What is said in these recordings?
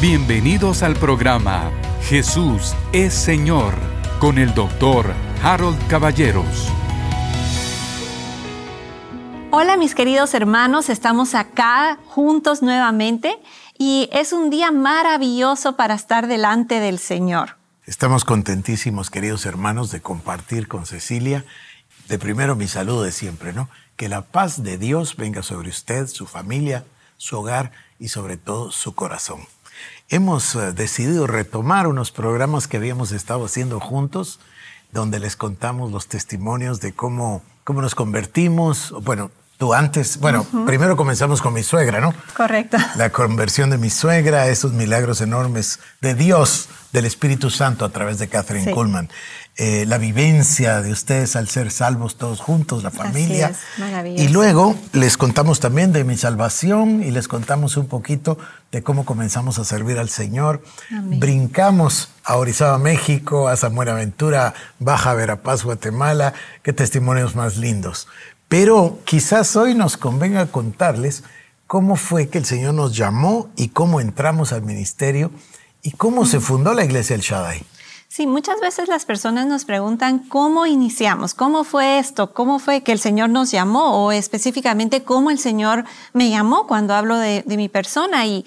Bienvenidos al programa Jesús es Señor con el doctor Harold Caballeros. Hola mis queridos hermanos, estamos acá juntos nuevamente y es un día maravilloso para estar delante del Señor. Estamos contentísimos, queridos hermanos, de compartir con Cecilia. De primero mi saludo de siempre, ¿no? Que la paz de Dios venga sobre usted, su familia, su hogar y sobre todo su corazón hemos eh, decidido retomar unos programas que habíamos estado haciendo juntos, donde les contamos los testimonios de cómo, cómo nos convertimos. Bueno, tú antes, bueno, primero comenzamos con mi suegra, ¿no? Correcto. La conversión de mi suegra, esos milagros enormes de Dios, del Espíritu Santo a través de Catherine Kuhlman. Eh, la vivencia de ustedes al ser salvos todos juntos, la familia. y luego les contamos también de mi salvación y les contamos un poquito de cómo comenzamos a servir al Señor. Brincamos a Orizaba, México, a San Buenaventura, Baja Verapaz, Guatemala. Qué testimonios más lindos. Pero quizás hoy nos convenga contarles cómo fue que el Señor nos llamó y cómo entramos al ministerio y cómo se fundó la iglesia El Shaddai. Sí, muchas veces las personas nos preguntan cómo iniciamos, cómo fue esto, cómo fue que el Señor nos llamó o específicamente cómo el Señor me llamó cuando hablo de, mi persona y,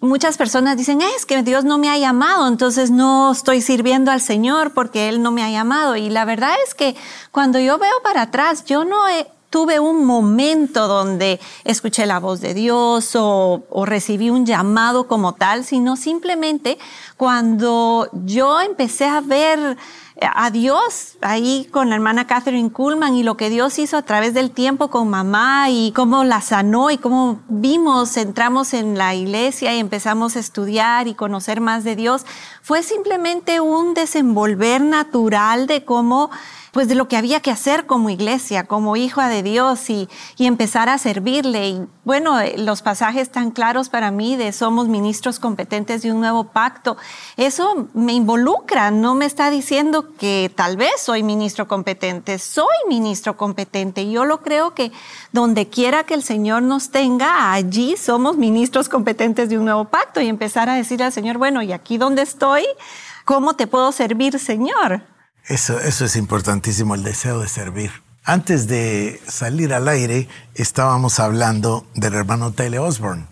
muchas personas dicen, es que Dios no me ha llamado, entonces no estoy sirviendo al Señor porque Él no me ha llamado. Y la verdad es que cuando yo veo para atrás, yo no he, tuve un momento donde escuché la voz de Dios o, recibí un llamado como tal, sino simplemente cuando yo empecé a ver a Dios ahí con la hermana Catherine Kuhlman y lo que Dios hizo a través del tiempo con mamá y cómo la sanó y cómo vimos, entramos en la iglesia y empezamos a estudiar y conocer más de Dios, fue simplemente un desenvolver natural de cómo pues de lo que había que hacer como iglesia, como hija de Dios y, y empezar a servirle. Y bueno, eh, los pasajes tan claros para mí de somos ministros competentes de un nuevo pacto, eso me involucra, no me está diciendo que tal vez soy ministro competente, soy ministro competente. Yo lo creo que donde quiera que el Señor nos tenga, allí somos ministros competentes de un nuevo pacto y empezar a decirle al Señor, bueno, y aquí donde estoy, ¿cómo te puedo servir, Señor? Eso, eso es importantísimo, el deseo de servir. Antes de salir al aire, estábamos hablando del hermano Tele Osborne.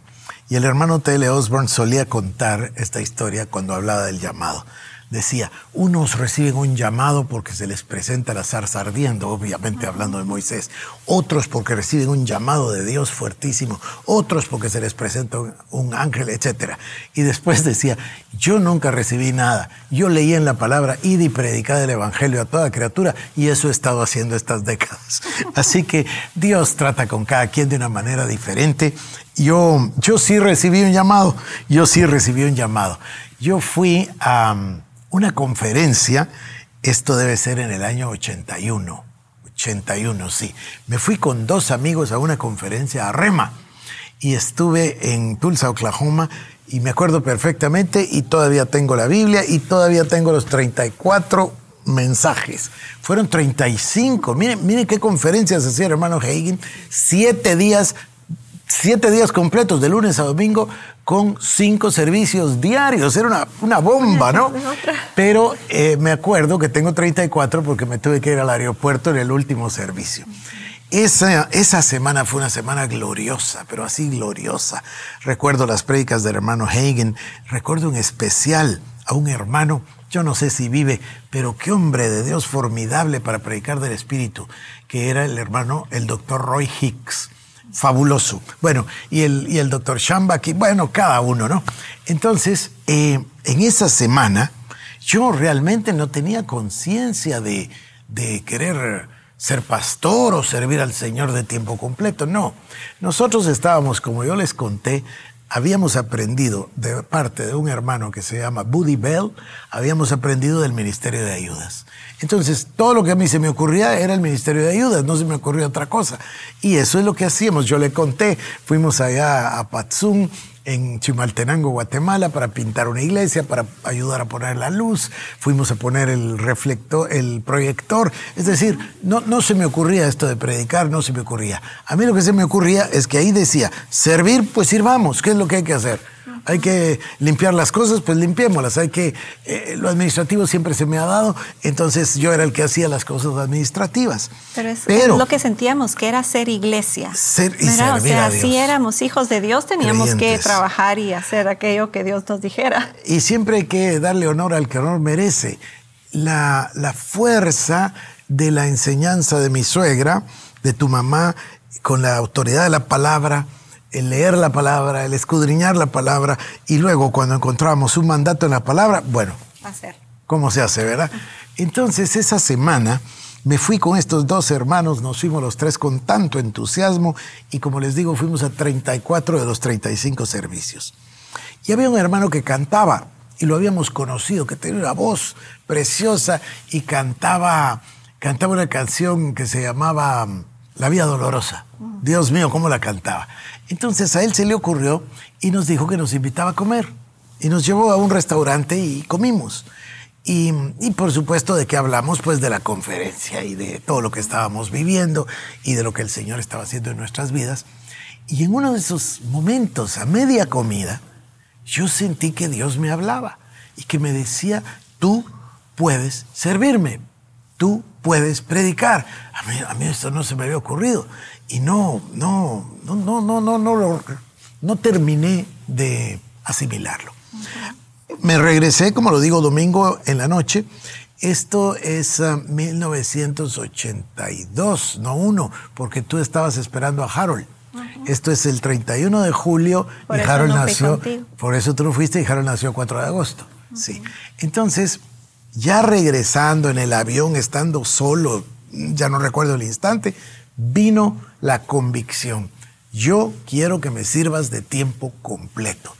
Y el hermano Tele Osborne solía contar esta historia cuando hablaba del llamado decía, unos reciben un llamado porque se les presenta la zarza ardiendo, obviamente hablando de Moisés, otros porque reciben un llamado de Dios fuertísimo, otros porque se les presenta un, ángel, etc. Y después decía, yo nunca recibí nada, yo leí en la palabra, id y predicad el Evangelio a toda criatura, y eso he estado haciendo estas décadas. Así que Dios trata con cada quien de una manera diferente. Yo, yo sí recibí un llamado, yo sí recibí un llamado. Yo fui a una conferencia, esto debe ser en el año 81, 81, sí. Me fui con dos amigos a una conferencia a Rema y estuve en Tulsa, Oklahoma, y me acuerdo perfectamente y todavía tengo la Biblia y todavía tengo los 34 mensajes. Fueron 35. Miren, miren qué conferencias hacía el hermano Hagen. Siete días siete días completos, de lunes a domingo, con cinco servicios diarios. Era una, bomba, ¿no? Pero eh, me acuerdo que tengo 34 porque me tuve que ir al aeropuerto en el último servicio. Esa, esa semana fue una semana gloriosa, pero así gloriosa. Recuerdo las prédicas del hermano Hagen, recuerdo en especial a un hermano, yo no sé si vive, pero qué hombre de Dios formidable para predicar del Espíritu, que era el hermano, el doctor Roy Hicks fabuloso. Bueno, y el, y el doctor Shambaki, bueno, cada uno, ¿no? Entonces, eh, en esa semana, yo realmente no tenía conciencia de, de querer ser pastor o servir al Señor de tiempo completo, no. Nosotros estábamos, como yo les conté, habíamos aprendido de parte de un hermano que se llama Buddy Bell, habíamos aprendido del Ministerio de Ayudas. Entonces, todo lo que a mí se me ocurría era el Ministerio de Ayudas, no se me ocurrió otra cosa. Y eso es lo que hacíamos. Yo le conté, fuimos allá a Patzún, en Chimaltenango, Guatemala, para pintar una iglesia, para ayudar a poner la luz. Fuimos a poner el reflector, el proyector. Es decir, no, no se me ocurría esto de predicar, no se me ocurría. A mí lo que se me ocurría es que ahí decía, servir, pues sirvamos, ¿qué es lo que hay que hacer? Hay que limpiar las cosas, pues limpiémoslas. Hay que, eh, lo administrativo siempre se me ha dado, entonces yo era el que hacía las cosas administrativas. Pero es, lo que sentíamos, que era ser iglesia. Ser y ¿verdad? O servir sea, a Dios. si éramos hijos de Dios, teníamos que trabajar y hacer aquello que Dios nos dijera. Y siempre hay que darle honor al que honor merece. La, la fuerza de la enseñanza de mi suegra, de tu mamá, con la autoridad de la palabra, el leer la palabra, el escudriñar la palabra, y luego cuando encontramos un mandato en la palabra, bueno, Hacer. cómo se hace, ¿verdad? Entonces esa semana me fui con estos dos hermanos, nos fuimos los tres con tanto entusiasmo y como les digo, fuimos a 34 de los 35 servicios. Y había un hermano que cantaba y lo habíamos conocido, que tenía una voz preciosa y cantaba, cantaba una canción que se llamaba mm, La Vida Dolorosa. Dios mío, cómo la cantaba. Entonces a él se le ocurrió y nos dijo que nos invitaba a comer. Y nos llevó a un restaurante y comimos. Y, por supuesto de que hablamos pues de la conferencia y de todo lo que estábamos viviendo y de lo que el Señor estaba haciendo en nuestras vidas. Y en uno de esos momentos, a media comida, yo sentí que Dios me hablaba y que me decía, tú puedes servirme, tú puedes predicar. A mí, a mí esto no se me había ocurrido y no, no, no, no, no, no, no, no terminé de asimilarlo. Me regresé, como lo digo, domingo en la noche. Esto es ah, 1982, no uno, porque tú estabas esperando a Harold. Esto es el 31 de julio Por y Harold no nació. Por eso tú no fuiste y Harold nació el 4 de agosto. Sí. Entonces, ya regresando en el avión, estando solo, ya no recuerdo el instante, vino la convicción. Yo quiero que me sirvas de tiempo completo.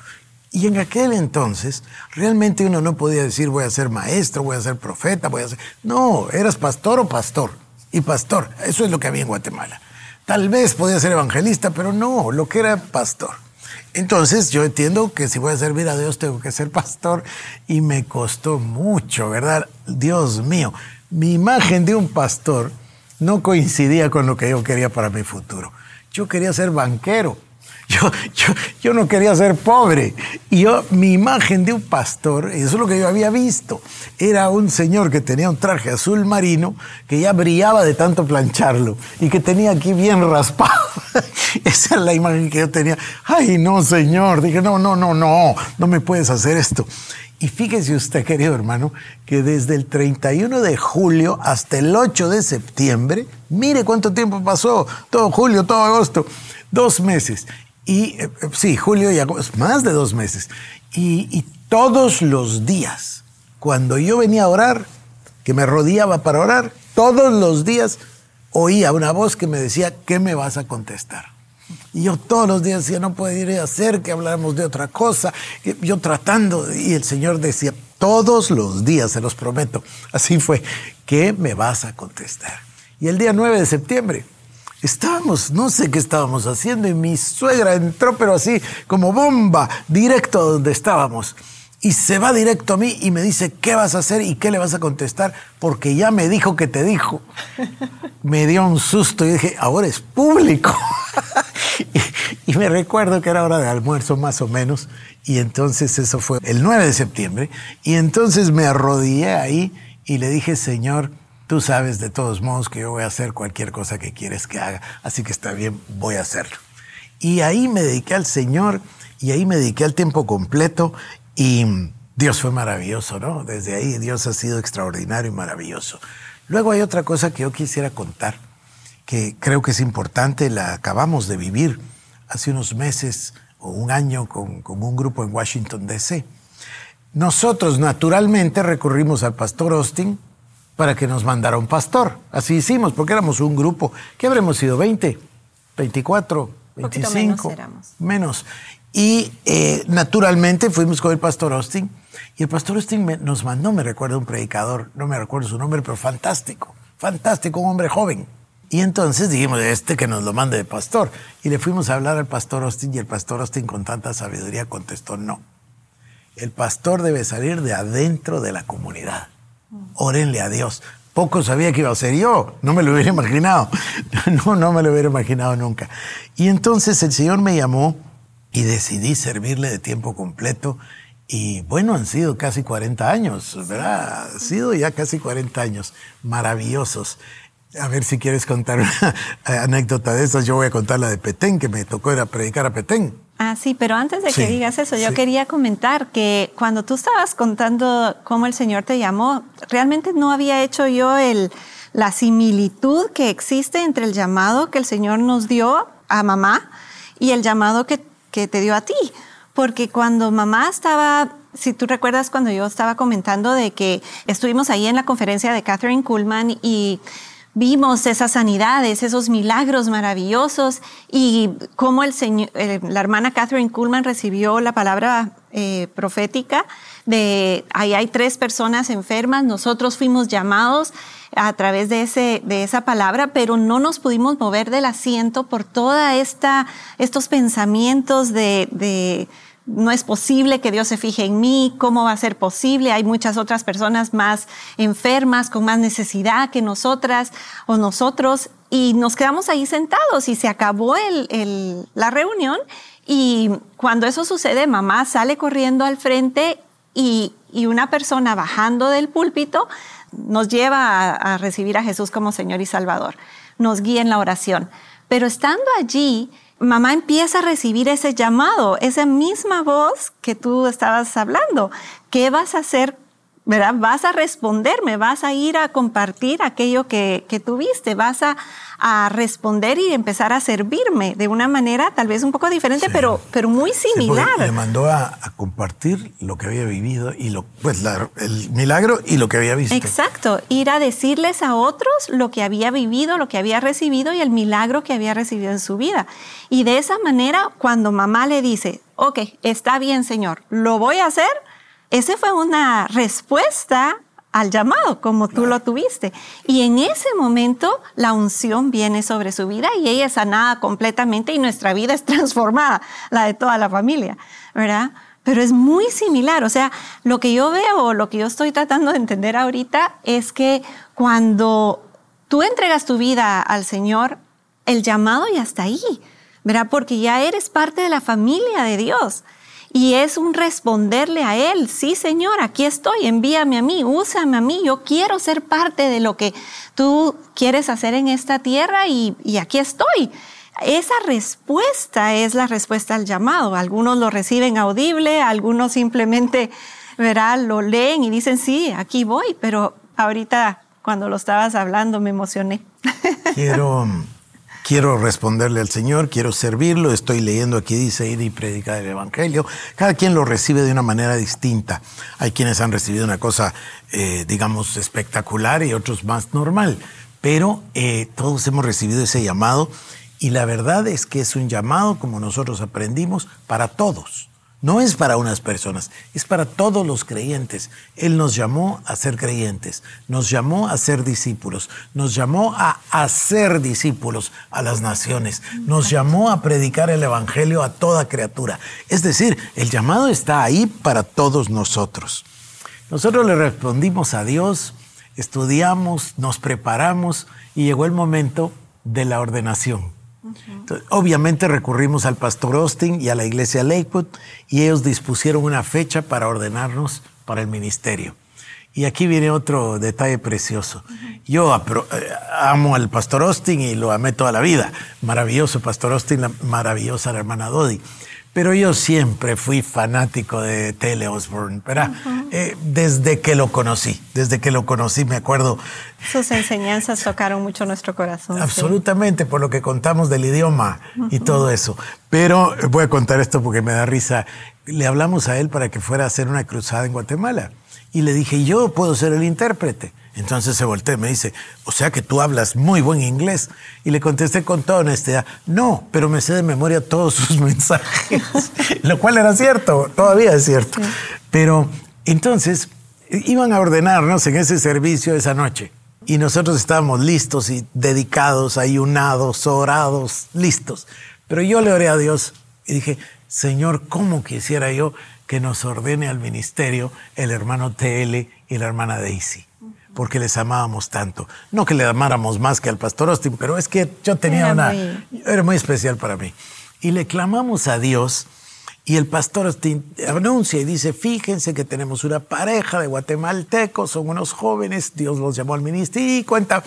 Y en aquel entonces, realmente uno no podía decir voy a ser maestro, voy a ser profeta, voy a ser... No, eras pastor o pastor. Y pastor, eso es lo que había en Guatemala. Tal vez podía ser evangelista, pero no, lo que era pastor. Entonces yo entiendo que si voy a servir a Dios tengo que ser pastor y me costó mucho, ¿verdad? Dios mío, mi imagen de un pastor no coincidía con lo que yo quería para mi futuro. Yo quería ser banquero. Yo, yo, yo no quería ser pobre. Y yo, mi imagen de un pastor, eso es lo que yo había visto, era un señor que tenía un traje azul marino que ya brillaba de tanto plancharlo y que tenía aquí bien raspado. Esa es la imagen que yo tenía. Ay, no, señor. Dije, no, no, no, no, no me puedes hacer esto. Y fíjese usted, querido hermano, que desde el 31 de julio hasta el 8 de septiembre, mire cuánto tiempo pasó, todo julio, todo agosto, dos meses. Y eh, sí, julio y agosto, más de dos meses. Y, y todos los días, cuando yo venía a orar, que me rodeaba para orar, todos los días oía una voz que me decía, ¿qué me vas a contestar? Y yo todos los días decía, no podría hacer que habláramos de otra cosa. Yo tratando, y el Señor decía, todos los días, se los prometo, así fue, ¿qué me vas a contestar? Y el día 9 de septiembre, estábamos, no sé qué estábamos haciendo, y mi suegra entró, pero así, como bomba, directo a donde estábamos. Y se va directo a mí y me dice, ¿qué vas a hacer y qué le vas a contestar? Porque ya me dijo que te dijo. Me dio un susto y dije, ahora es público. y, me recuerdo que era hora de almuerzo más o menos. Y entonces eso fue el 9 de septiembre. Y entonces me arrodillé ahí y le dije, Señor, tú sabes de todos modos que yo voy a hacer cualquier cosa que quieres que haga. Así que está bien, voy a hacerlo. Y ahí me dediqué al Señor y ahí me dediqué al tiempo completo y Dios fue maravilloso, ¿no? Desde ahí Dios ha sido extraordinario y maravilloso. Luego hay otra cosa que yo quisiera contar, que creo que es importante, la acabamos de vivir hace unos meses o un año con, con un grupo en Washington, D.C. Nosotros naturalmente recurrimos al pastor Austin para que nos mandara un pastor. Así hicimos, porque éramos un grupo. ¿Qué habremos sido? ¿20? ¿24? Poquito 25? menos éramos. Menos. Y eh, naturalmente fuimos con el pastor Austin. Y el pastor Austin me- nos mandó, me recuerdo, un predicador, no me recuerdo su nombre, pero fantástico, fantástico, un hombre joven. Y entonces dijimos, este que nos lo mande de pastor. Y le fuimos a hablar al pastor Austin y el pastor Austin con tanta sabiduría contestó, no. El pastor debe salir de adentro de la comunidad. Órenle a Dios. Poco sabía que iba a ser yo. No me lo hubiera imaginado. No, no me lo hubiera imaginado nunca. Y entonces el Señor me llamó y decidí servirle de tiempo completo. Y bueno, han sido casi 40 años, ¿verdad? Han sido ya casi 40 años maravillosos. A ver si quieres contar una anécdota de esas. Yo voy a contar la de Petén, que me tocó ir a predicar a Petén. Ah, sí, pero antes de que digas eso, yo quería comentar que cuando tú estabas contando cómo el Señor te llamó, realmente no había hecho yo el, la similitud que existe entre el llamado que el Señor nos dio a mamá y el llamado que, que te dio a ti. Porque cuando mamá estaba si tú recuerdas cuando yo estaba comentando de que estuvimos ahí en la conferencia de Catherine Kuhlman y vimos esas sanidades, esos milagros maravillosos y cómo el señor, eh, la hermana Catherine Kuhlman recibió la palabra eh, profética de ahí hay tres personas enfermas, nosotros fuimos llamados a través de, ese, de esa palabra, pero no nos pudimos mover del asiento por toda esta, estos pensamientos de, de no es posible que Dios se fije en mí, ¿cómo va a ser posible? Hay muchas otras personas más enfermas, con más necesidad que nosotras o nosotros, y nos quedamos ahí sentados y se acabó el, la reunión. Y cuando eso sucede, mamá sale corriendo al frente y, una persona bajando del púlpito nos lleva a, a recibir a Jesús como Señor y Salvador, nos guía en la oración. Pero estando allí, mamá empieza a recibir ese llamado, esa misma voz que tú estabas hablando. ¿Qué vas a hacer ¿verdad? Vas a responderme, vas a ir a compartir aquello que, que tuviste, vas a, a, responder y empezar a servirme de una manera tal vez un poco diferente, pero, pero muy similar. me mandó a, a, compartir lo que había vivido y lo, pues la, el milagro y lo que había visto. Exacto, ir a decirles a otros lo que había vivido, lo que había recibido y el milagro que había recibido en su vida. Y de esa manera, cuando mamá le dice, ok, está bien, Señor, lo voy a hacer, esa fue una respuesta al llamado, como tú lo tuviste. Y en ese momento la unción viene sobre su vida y ella es sanada completamente y nuestra vida es transformada, la de toda la familia, ¿verdad? Pero es muy similar, o sea, lo que yo veo, lo que yo estoy tratando de entender ahorita es que cuando tú entregas tu vida al Señor, el llamado ya está ahí, ¿verdad? Porque ya eres parte de la familia de Dios. Y es un responderle a Él, sí Señor, aquí estoy, envíame a mí, úsame a mí, yo quiero ser parte de lo que tú quieres hacer en esta tierra y, aquí estoy. Esa respuesta es la respuesta al llamado. Algunos lo reciben audible, algunos simplemente verá, lo leen y dicen, sí, aquí voy, pero ahorita cuando lo estabas hablando me emocioné. Quiero quiero responderle al Señor, quiero servirlo, estoy leyendo aquí dice ir y predicar el Evangelio. Cada quien lo recibe de una manera distinta. Hay quienes han recibido una cosa, eh, digamos, espectacular y otros más normal, pero eh, todos hemos recibido ese llamado y la verdad es que es un llamado, como nosotros aprendimos, para todos. No es para unas personas, es para todos los creyentes. Él nos llamó a ser creyentes, nos llamó a ser discípulos, nos llamó a hacer discípulos a las naciones, nos llamó a predicar el Evangelio a toda criatura. Es decir, el llamado está ahí para todos nosotros. Nosotros le respondimos a Dios, estudiamos, nos preparamos y llegó el momento de la ordenación obviamente recurrimos al pastor Austin y a la iglesia Lakewood y ellos dispusieron una fecha para ordenarnos para el ministerio. Y aquí viene otro detalle precioso. Yo eh, amo al pastor Austin y lo amé toda la vida. Maravilloso pastor Austin, la maravillosa hermana Dodi. Pero yo siempre fui fanático de Tele Osborne, ¿verdad? Eh, desde que lo conocí, desde que lo conocí, me acuerdo. Sus enseñanzas tocaron mucho nuestro corazón. Absolutamente, por lo que contamos del idioma y todo eso. Pero voy a contar esto porque me da risa. Le hablamos a él para que fuera a hacer una cruzada en Guatemala. Y le dije, yo puedo ser el intérprete. Entonces se voltea y me dice, o sea que tú hablas muy buen inglés. Y le contesté con toda honestidad, no, pero me sé de memoria todos sus mensajes. Lo cual era cierto, todavía es cierto. Pero entonces iban a ordenarnos en ese servicio esa noche. Y nosotros estábamos listos y dedicados, ayunados, orados, listos. Pero yo le oré a Dios y dije, Señor, ¿cómo quisiera yo que nos ordene al ministerio el hermano TL y la hermana Daisy? Porque les amábamos tanto. No que le amáramos más que al pastor Austin, pero es que yo tenía una... Era muy especial para mí. Y le clamamos a Dios Y el pastor anuncia y dice, fíjense que tenemos una pareja de guatemaltecos, son unos jóvenes, Dios los llamó al ministerio y cuenta,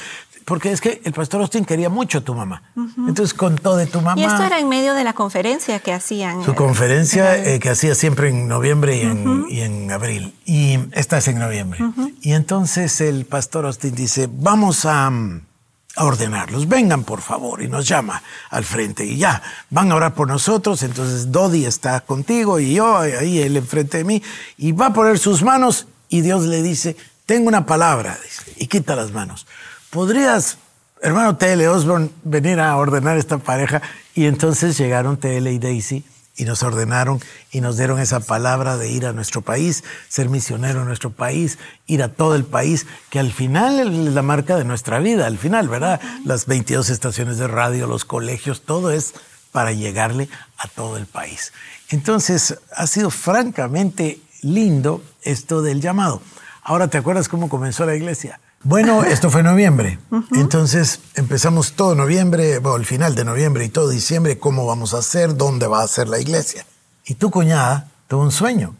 porque es que el pastor Austin quería mucho a tu mamá. Entonces contó de tu mamá. Y esto era en medio de la conferencia que hacían. Su conferencia eh, que hacía siempre en noviembre y en, y en, abril. Y esta es en noviembre. Y entonces el pastor Austin dice, vamos a, a ordenarlos, vengan por favor, y nos llama al frente. Y ya, van a orar por nosotros. Entonces Dodi está contigo y yo ahí él enfrente de mí. Y va a poner sus manos y Dios le dice, tengo una palabra. y quita las manos. ¿Podrías, hermano T.L. Osborne, venir a ordenar esta pareja? Y entonces llegaron T.L. y Daisy y nos ordenaron y nos dieron esa palabra de ir a nuestro país, ser misionero en nuestro país, ir a todo el país, que al final es la marca de nuestra vida, al final, ¿verdad? Las 22 estaciones de radio, los colegios, todo es para llegarle a todo el país. Entonces, ha sido francamente lindo esto del llamado. Ahora, ¿te acuerdas cómo comenzó la iglesia? Bueno, esto fue noviembre. Entonces empezamos todo noviembre, bueno, el final de noviembre y todo diciembre, cómo vamos a hacer, dónde va a ser la iglesia. Y tu cuñada tuvo un sueño.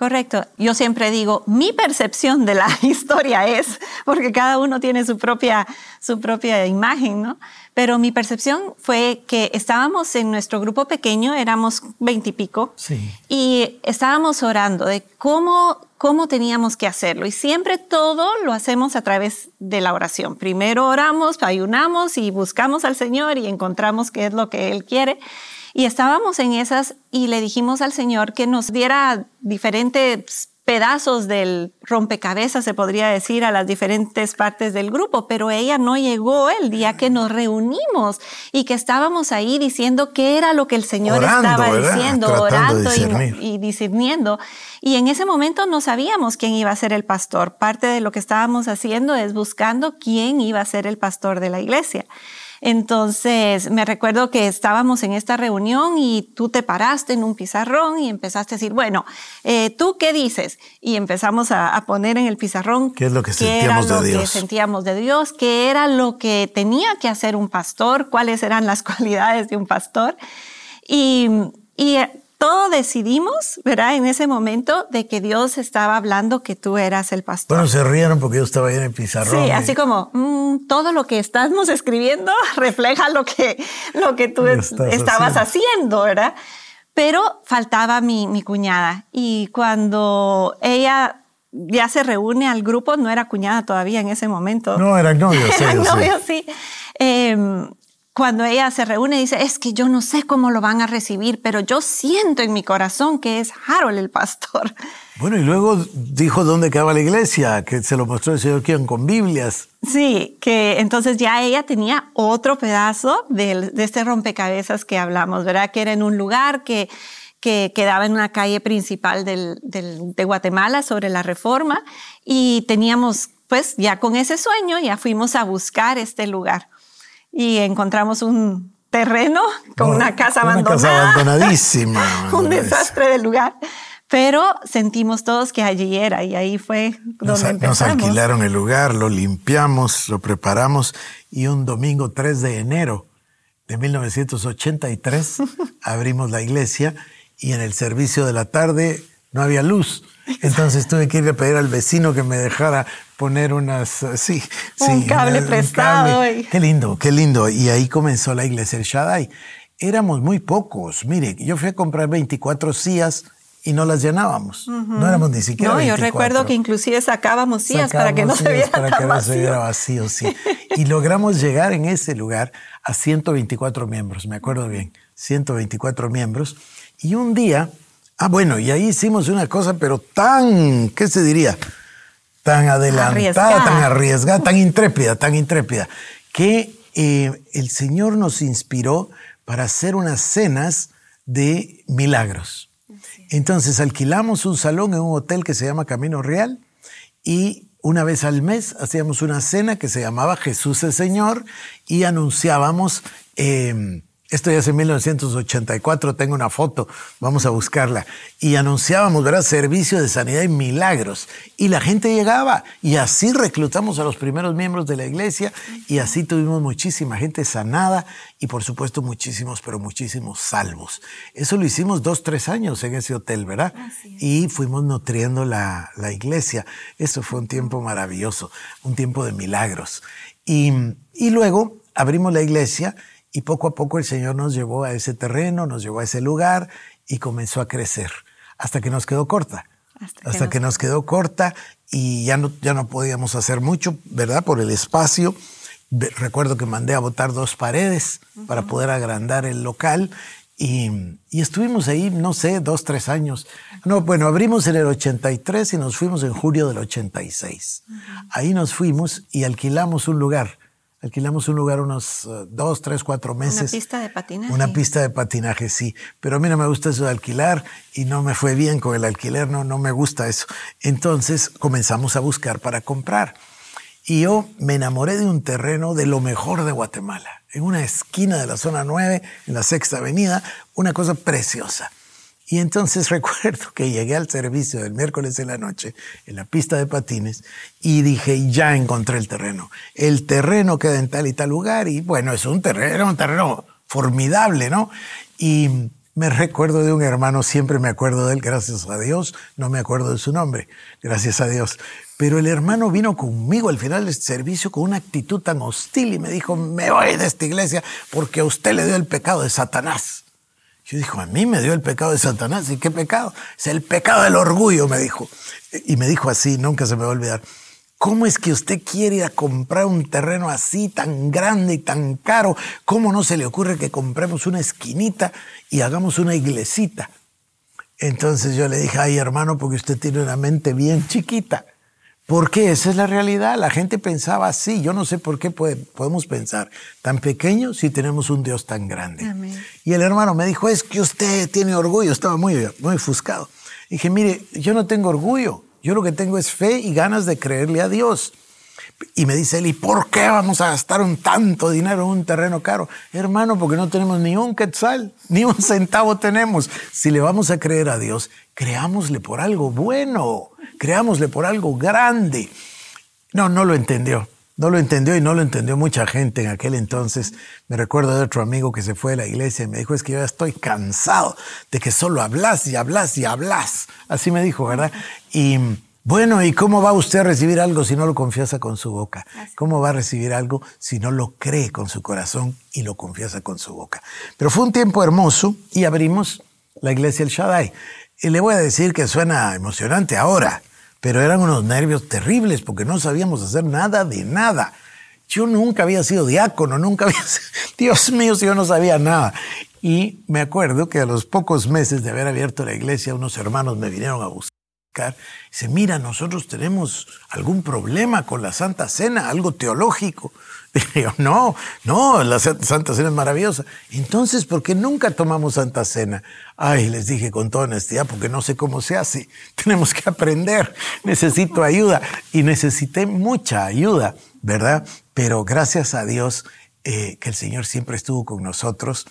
Correcto. Yo siempre digo, mi percepción de la historia es, porque cada uno tiene su propia, su propia imagen, ¿no? Pero mi percepción fue que estábamos en nuestro grupo pequeño, éramos veintipico, sí. y estábamos orando de cómo, cómo teníamos que hacerlo. Y siempre todo lo hacemos a través de la oración. Primero oramos, ayunamos y buscamos al Señor y encontramos qué es lo que Él quiere. Y estábamos en esas y le dijimos al Señor que nos diera diferentes pedazos del rompecabezas, se podría decir, a las diferentes partes del grupo, pero ella no llegó el día que nos reunimos y que estábamos ahí diciendo qué era lo que el Señor estaba diciendo, orando y, y discerniendo. Y en ese momento no sabíamos quién iba a ser el pastor. Parte de lo que estábamos haciendo es buscando quién iba a ser el pastor de la iglesia. Entonces, me recuerdo que estábamos en esta reunión y tú te paraste en un pizarrón y empezaste a decir, bueno, eh, ¿tú qué dices? Y empezamos a, poner en el pizarrón qué es lo que sentíamos de Dios. Que sentíamos de Dios, qué era lo que tenía que hacer un pastor, cuáles eran las cualidades de un pastor. Y, y todo decidimos, ¿verdad? En ese momento de que Dios estaba hablando que tú eras el pastor. Bueno, se rieron porque yo estaba ahí en el pizarrón. Sí, así como mm, todo lo que estamos escribiendo refleja lo que, lo que tú estabas haciendo. ¿verdad? Pero faltaba mi, mi cuñada y cuando ella ya se reúne al grupo, no era cuñada todavía en ese momento. No, era novio, sí. Era novio, sí. Eh, cuando ella se reúne dice, es que yo no sé cómo lo van a recibir, pero yo siento en mi corazón que es Harold el pastor. Bueno, y luego dijo dónde quedaba la iglesia, que se lo mostró el Señor Quién con Biblias. Sí, que entonces ya ella tenía otro pedazo de, este rompecabezas que hablamos, ¿verdad? Que era en un lugar que, que quedaba en una calle principal del, de Guatemala sobre la reforma y teníamos, pues ya con ese sueño, ya fuimos a buscar este lugar y encontramos un terreno con una casa abandonada. Una casa abandonadísima. un desastre del lugar. Pero sentimos todos que allí era y ahí fue donde nos, empezamos. Nos alquilaron el lugar, lo limpiamos, lo preparamos y un domingo 3 de enero de 1983 abrimos la iglesia y en el servicio de la tarde no había luz. Entonces tuve que ir a pedir al vecino que me dejara poner unas, eh, sí, un cable prestado. Qué lindo, qué lindo. Y ahí comenzó la iglesia El Shaddai. Éramos muy pocos. Mire, yo fui a comprar 24 sillas y no las llenábamos. No éramos ni siquiera. No, yo recuerdo que inclusive sacábamos sillas para que no se viera para que no se viera vacío, sí. y logramos llegar en ese lugar a 124 miembros, me acuerdo bien, 124 miembros. Y un día Ah, bueno, y ahí hicimos una cosa, pero tan, ¿qué se diría? Tan adelantada, tan arriesgada, tan intrépida, tan intrépida, que eh, el Señor nos inspiró para hacer unas cenas de milagros. Entonces alquilamos un salón en un hotel que se llama Camino Real y una vez al mes hacíamos una cena que se llamaba Jesús el Señor y anunciábamos eh, Esto ya es en 1984, tengo una foto, vamos a buscarla. Y anunciábamos, ¿verdad? Servicio de sanidad y milagros. Y la gente llegaba y así reclutamos a los primeros miembros de la iglesia y así tuvimos muchísima gente sanada y por supuesto muchísimos, pero muchísimos salvos. Eso lo hicimos dos, tres años en ese hotel, ¿verdad? Y fuimos nutriendo la, la iglesia. Eso fue un tiempo maravilloso, un tiempo de milagros. Y, y luego abrimos la iglesia y poco a poco el Señor nos llevó a ese terreno, nos llevó a ese lugar y comenzó a crecer hasta que nos quedó corta. Hasta que, nos... quedó corta y ya no, ya no podíamos hacer mucho, ¿verdad? Por el espacio. Recuerdo que mandé a botar dos paredes para poder agrandar el local y, y, estuvimos ahí, no sé, dos, tres años. No, bueno, abrimos en el 83 y nos fuimos en julio del 86. Ahí nos fuimos y alquilamos un lugar Alquilamos un lugar unos eh, dos, tres, cuatro meses. Una pista de patinaje. Una pista de patinaje, sí. Pero a mí no me gusta eso de alquilar y no me fue bien con el alquiler, no, no me gusta eso. Entonces comenzamos a buscar para comprar. Y yo me enamoré de un terreno de lo mejor de Guatemala, en una esquina de la zona 9, en la sexta avenida, una cosa preciosa. Y entonces recuerdo que llegué al servicio del miércoles en la noche en la pista de patines y dije, ya encontré el terreno. El terreno queda en tal y tal lugar y bueno, es un terreno, un terreno formidable, ¿no? Y me recuerdo de un hermano, siempre me acuerdo de él, gracias a Dios, no me acuerdo de su nombre, gracias a Dios. Pero el hermano vino conmigo al final del servicio con una actitud tan hostil y me dijo, me voy de esta iglesia porque a usted le dio el pecado de Satanás. Yo dijo, a mí me dio el pecado de Satanás. ¿Y qué pecado? Es el pecado del orgullo, me dijo. Y me dijo así, nunca se me va a olvidar. ¿Cómo es que usted quiere ir a comprar un terreno así, tan grande y tan caro? ¿Cómo no se le ocurre que compremos una esquinita y hagamos una iglesita? Entonces yo le dije, ay hermano, porque usted tiene una mente bien chiquita. Porque esa es la realidad. La gente pensaba así. Yo no sé por qué podemos pensar tan pequeño si tenemos un Dios tan grande. Y el hermano me dijo, es que usted tiene orgullo. Estaba muy, muy ofuscado. dije, mire, yo no tengo orgullo. Yo lo que tengo es fe y ganas de creerle a Dios. Y me dice él, ¿y por qué vamos a gastar un tanto dinero en un terreno caro? Hermano, porque no tenemos ni un quetzal, ni un centavo tenemos. Si le vamos a creer a Dios, creámosle por algo bueno creámosle por algo grande. No, no lo entendió. No lo entendió y no lo entendió mucha gente en aquel entonces. Me recuerdo de otro amigo que se fue de la iglesia y me dijo, es que yo ya estoy cansado de que solo hablas y hablas y hablas. Así me dijo, ¿verdad? Y bueno, ¿y cómo va usted a recibir algo si no lo confiesa con su boca? ¿Cómo va a recibir algo si no lo cree con su corazón y lo confiesa con su boca? Pero fue un tiempo hermoso y abrimos la iglesia El Shaddai. Y le voy a decir que suena emocionante ahora, pero eran unos nervios terribles porque no sabíamos hacer nada de nada. Yo nunca había sido diácono, nunca había sido, Dios mío, si yo no sabía nada. Y me acuerdo que a los pocos meses de haber abierto la iglesia, unos hermanos me vinieron a buscar. Dice, mira, nosotros tenemos algún problema con la Santa Cena, algo teológico. Dije yo, no, no, la Santa Cena es maravillosa. Entonces, ¿por qué nunca tomamos Santa Cena? Ay, les dije con toda honestidad, porque no sé cómo se hace. Tenemos que aprender. Necesito ayuda. Y necesité mucha ayuda, ¿verdad? Pero gracias a Dios eh, que el Señor siempre estuvo con nosotros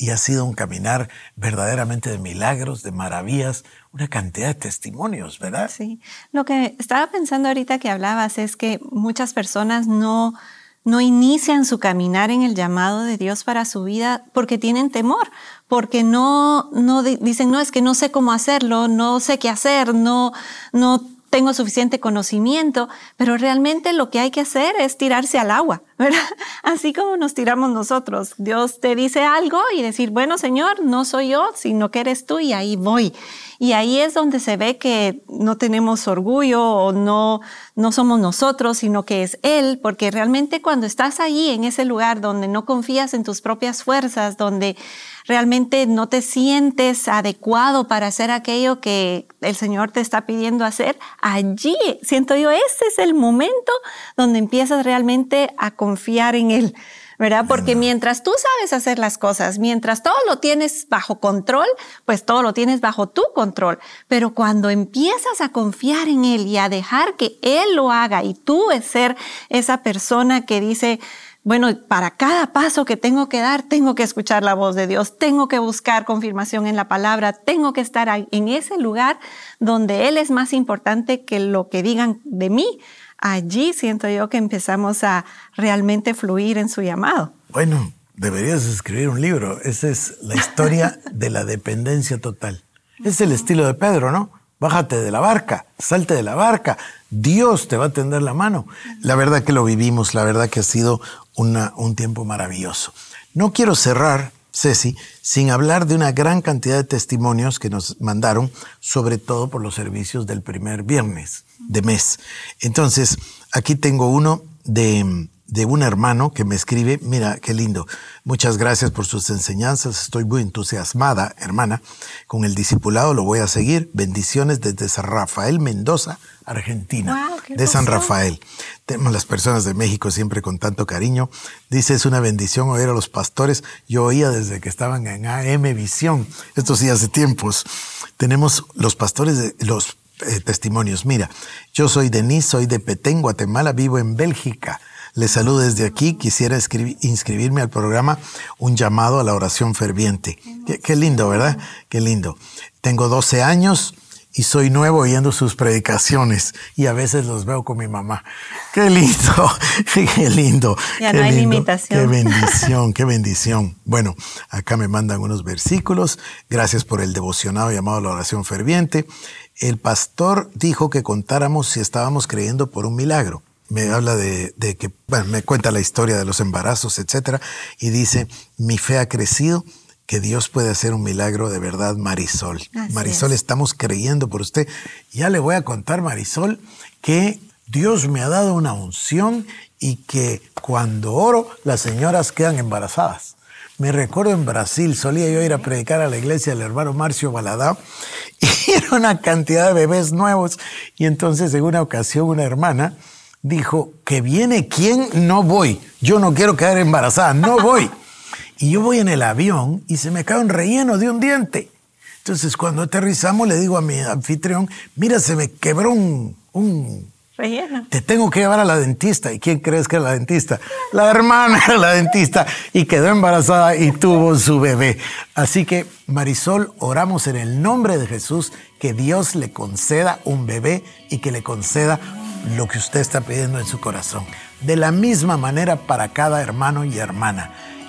y ha sido un caminar verdaderamente de milagros, de maravillas, una cantidad de testimonios, ¿verdad? Sí. Lo que estaba pensando ahorita que hablabas es que muchas personas no no inician su caminar en el llamado de Dios para su vida porque tienen temor, porque no, no dicen, no, es que no sé cómo hacerlo, no sé qué hacer, no, no tengo suficiente conocimiento, pero realmente lo que hay que hacer es tirarse al agua, ¿verdad? Así como nos tiramos nosotros. Dios te dice algo y decir, bueno, Señor, no soy yo, sino que eres tú y ahí voy. Y ahí es donde se ve que no tenemos orgullo o no, no somos nosotros, sino que es Él, porque realmente cuando estás ahí en ese lugar donde no confías en tus propias fuerzas, donde realmente no te sientes adecuado para hacer aquello que el Señor te está pidiendo hacer, allí siento yo, ese es el momento donde empiezas realmente a confiar en Él. ¿verdad? Porque mientras tú sabes hacer las cosas, mientras todo lo tienes bajo control, pues todo lo tienes bajo tu control. Pero cuando empiezas a confiar en Él y a dejar que Él lo haga y tú es ser esa persona que dice, bueno, para cada paso que tengo que dar, tengo que escuchar la voz de Dios, tengo que buscar confirmación en la palabra, tengo que estar en ese lugar donde Él es más importante que lo que digan de mí. Allí siento yo que empezamos a realmente fluir en su llamado. Bueno, deberías escribir un libro. Esa es la historia de la dependencia total. Es el estilo de Pedro, ¿no? Bájate de la barca, salte de la barca, Dios te va a tender la mano. La verdad que lo vivimos, la verdad que ha sido un tiempo maravilloso. No quiero cerrar, Ceci, sin hablar de una gran cantidad de testimonios que nos mandaron, sobre todo por los servicios del primer viernes de mes. Entonces, aquí tengo uno de de un hermano que me escribe, mira, qué lindo, muchas gracias por sus enseñanzas, estoy muy entusiasmada, hermana, con el discipulado lo voy a seguir, bendiciones desde San Rafael Mendoza, Argentina, de San Rafael. Tenemos las personas de México siempre con tanto cariño, dice, es una bendición oír a los pastores, yo oía desde que estaban en AM Visión, estos sí hace tiempos, tenemos los pastores de los eh, testimonios, mira, yo soy Denise, soy de Petén, Guatemala, vivo en Bélgica, les saludo desde aquí. Quisiera inscribirme al programa Un llamado a la oración ferviente. Qué, lindo, ¿verdad? Qué lindo. Tengo 12 años y soy nuevo oyendo sus predicaciones y a veces los veo con mi mamá. Qué lindo, qué lindo. Ya qué no hay lindo, limitación. Qué bendición, qué bendición. Bueno, acá me mandan unos versículos. Gracias por el devocionado llamado la oración ferviente. El pastor dijo que contáramos si estábamos creyendo por un milagro me habla de, que, bueno, me cuenta la historia de los embarazos, etcétera, y dice, mi fe ha crecido, que Dios puede hacer un milagro de verdad, Marisol. Marisol, estamos creyendo por usted. Ya le voy a contar, Marisol, que Dios me ha dado una unción y que cuando oro, las señoras quedan embarazadas. Me recuerdo en Brasil, solía yo ir a predicar a la iglesia del hermano Marcio Baladá y era una cantidad de bebés nuevos. Y entonces en una ocasión una hermana dijo, que viene quién, no voy. Yo no quiero quedar embarazada, no voy. Y yo voy en el avión y se me cae un relleno de un diente. Entonces cuando aterrizamos le digo a mi anfitrión, mira, se me quebró un, un Relleno. Te tengo que llevar a la dentista. ¿Y quién crees que era la dentista? La hermana era la dentista y quedó embarazada y tuvo su bebé. Así que, Marisol, oramos en el nombre de Jesús que Dios le conceda un bebé y que le conceda lo que usted está pidiendo en su corazón. De la misma manera para cada hermano y hermana.